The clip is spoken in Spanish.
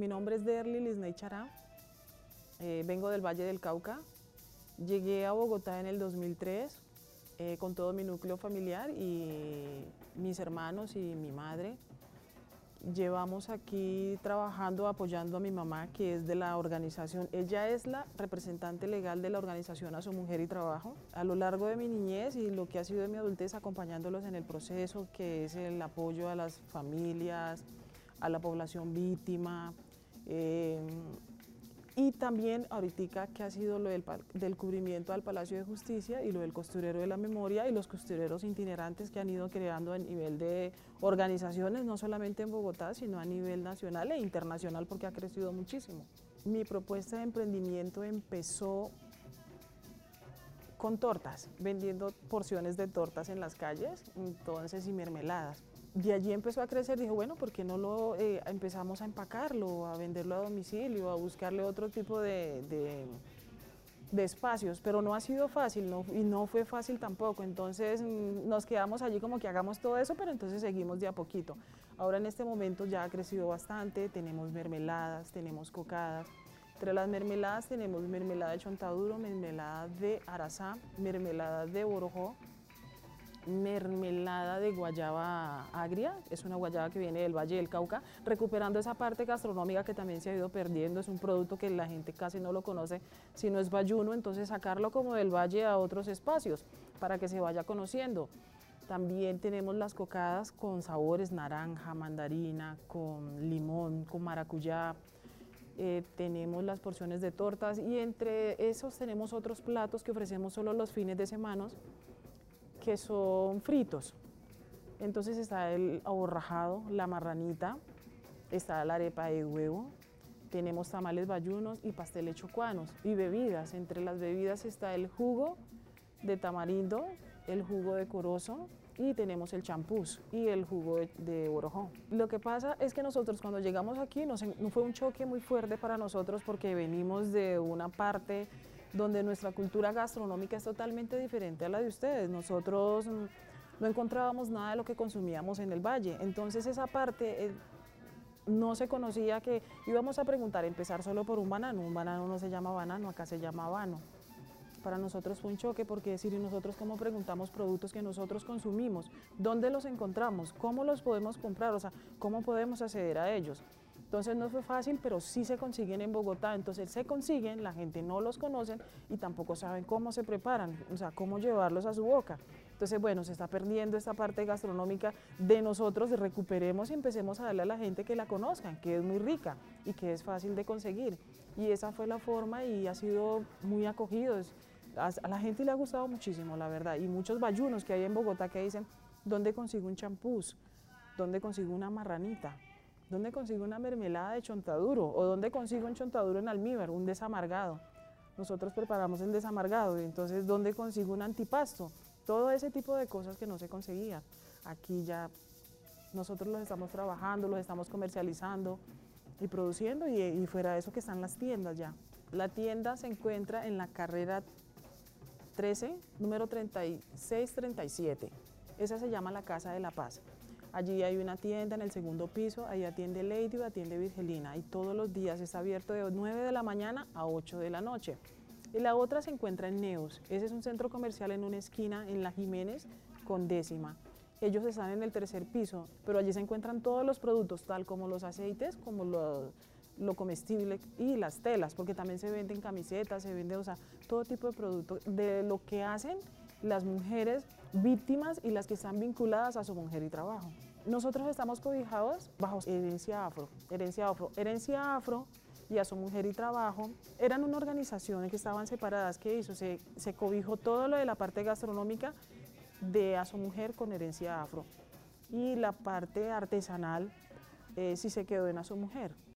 Mi nombre es Derly Lisney Chará, eh, vengo del Valle del Cauca. Llegué a Bogotá en el 2003 eh, con todo mi núcleo familiar y mis hermanos y mi madre. Llevamos aquí trabajando, apoyando a mi mamá, que es de la organización. Ella es la representante legal de la organización A Su Mujer y Trabajo. A lo largo de mi niñez y lo que ha sido de mi adultez, acompañándolos en el proceso, que es el apoyo a las familias, a la población víctima, eh, y también ahorita que ha sido lo del, del, cubrimiento al Palacio de Justicia y lo del costurero de la memoria y los costureros itinerantes que han ido creando a nivel de organizaciones, no solamente en Bogotá, sino a nivel nacional e internacional porque ha crecido muchísimo. Mi propuesta de emprendimiento empezó con tortas, vendiendo porciones de tortas en las calles, entonces y mermeladas de allí empezó a crecer, dijo, bueno, ¿por qué no lo eh, empezamos a empacarlo, a venderlo a domicilio, a buscarle otro tipo de, de, espacios? Pero no ha sido fácil no, y no fue fácil tampoco, entonces mm, nos quedamos allí como que hagamos todo eso, pero entonces seguimos de a poquito. Ahora en este momento ya ha crecido bastante, tenemos mermeladas, tenemos cocadas, entre las mermeladas tenemos mermelada de chontaduro, mermelada de arazá, mermelada de borojó, mermelada guayaba agria, es una guayaba que viene del Valle del Cauca, recuperando esa parte gastronómica que también se ha ido perdiendo, es un producto que la gente casi no lo conoce si no es bayuno, entonces sacarlo como del valle a otros espacios para que se vaya conociendo. También tenemos las cocadas con sabores naranja, mandarina, con limón, con maracuyá, eh, tenemos las porciones de tortas y entre esos tenemos otros platos que ofrecemos solo los fines de semana que son fritos. Entonces está el aborrajado, la marranita, está la arepa de huevo, tenemos tamales bayunos y pasteles chocuanos y bebidas. Entre las bebidas está el jugo de tamarindo, el jugo de corozo y tenemos el champús y el jugo de, de Lo que pasa es que nosotros cuando llegamos aquí no fue un choque muy fuerte para nosotros porque venimos de una parte donde nuestra cultura gastronómica es totalmente diferente a la de ustedes. Nosotros no encontrábamos nada de lo que consumíamos en el valle, entonces esa parte eh, no se conocía que íbamos a preguntar, empezar solo por un banano, un banano no se llama banano, acá se llama habano. Para nosotros fue un choque porque decir, ¿y nosotros cómo preguntamos productos que nosotros consumimos? ¿Dónde los encontramos? ¿Cómo los podemos comprar? O sea, ¿cómo podemos acceder a ellos? Entonces no fue fácil, pero sí se consiguen en Bogotá. Entonces se consiguen, la gente no los conoce y tampoco saben cómo se preparan, o sea, cómo llevarlos a su boca. Entonces, bueno, se está perdiendo esta parte gastronómica de nosotros, recuperemos y empecemos a darle a la gente que la conozcan, que es muy rica y que es fácil de conseguir. Y esa fue la forma y ha sido muy acogido. A la gente le ha gustado muchísimo, la verdad. Y muchos bayunos que hay en Bogotá que dicen, ¿dónde consigo un champús? ¿Dónde consigo una marranita? ¿Dónde consigo una mermelada de chontaduro? ¿O dónde consigo un chontaduro en almíbar, un desamargado? Nosotros preparamos el desamargado, entonces ¿dónde consigo un antipasto? Todo ese tipo de cosas que no se conseguía. Aquí ya nosotros los estamos trabajando, los estamos comercializando y produciendo y, y fuera de eso que están las tiendas ya. La tienda se encuentra en la carrera 13, número 3637. Esa se llama la Casa de la Paz. Allí hay una tienda en el segundo piso, ahí atiende Lady atiende Virgelina y todos los días está abierto de 9 de la mañana a 8 de la noche. Y la otra se encuentra en Neos, ese es un centro comercial en una esquina en La Jiménez con décima. Ellos están en el tercer piso, pero allí se encuentran todos los productos, tal como los aceites, como lo, comestible y las telas, porque también se venden camisetas, se vende, o todo tipo de productos de lo que hacen las mujeres víctimas y las que están vinculadas a su mujer y trabajo. Nosotros estamos cobijados bajo Herencia Afro. Herencia Afro, Herencia Afro y a su mujer y trabajo eran una organización que estaban separadas. ¿Qué hizo? Se, se cobijó todo lo de la parte gastronómica de a su mujer con Herencia Afro y la parte artesanal eh, sí se quedó en a su mujer.